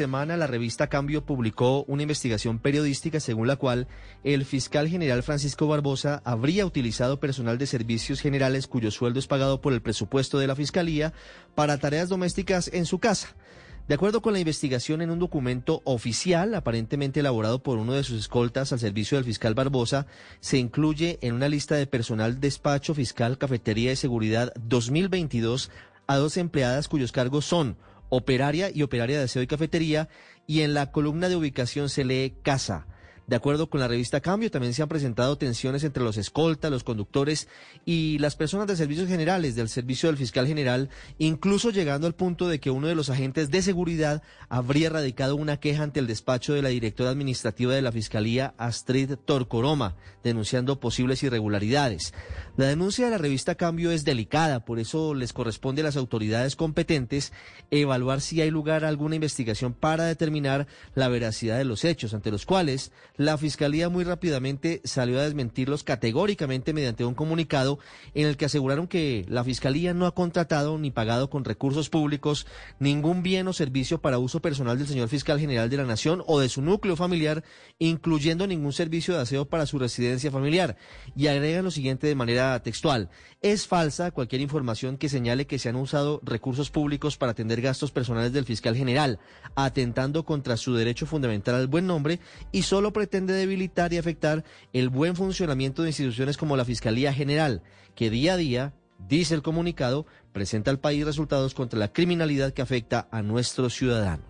semana la revista Cambio publicó una investigación periodística según la cual el fiscal general Francisco Barbosa habría utilizado personal de servicios generales cuyo sueldo es pagado por el presupuesto de la fiscalía para tareas domésticas en su casa. De acuerdo con la investigación en un documento oficial, aparentemente elaborado por uno de sus escoltas al servicio del fiscal Barbosa, se incluye en una lista de personal despacho fiscal, cafetería de seguridad 2022 a dos empleadas cuyos cargos son operaria y operaria de aseo y cafetería, y en la columna de ubicación se lee casa. De acuerdo con la revista Cambio, también se han presentado tensiones entre los escoltas, los conductores y las personas de servicios generales del servicio del fiscal general, incluso llegando al punto de que uno de los agentes de seguridad habría radicado una queja ante el despacho de la directora administrativa de la Fiscalía, Astrid Torcoroma, denunciando posibles irregularidades. La denuncia de la revista Cambio es delicada, por eso les corresponde a las autoridades competentes evaluar si hay lugar a alguna investigación para determinar la veracidad de los hechos, ante los cuales la Fiscalía muy rápidamente salió a desmentirlos categóricamente mediante un comunicado en el que aseguraron que la Fiscalía no ha contratado ni pagado con recursos públicos ningún bien o servicio para uso personal del señor fiscal general de la Nación o de su núcleo familiar, incluyendo ningún servicio de aseo para su residencia familiar. Y agregan lo siguiente de manera textual. Es falsa cualquier información que señale que se han usado recursos públicos para atender gastos personales del fiscal general, atentando contra su derecho fundamental al buen nombre y solo pretende debilitar y afectar el buen funcionamiento de instituciones como la Fiscalía General, que día a día, dice el comunicado, presenta al país resultados contra la criminalidad que afecta a nuestros ciudadanos.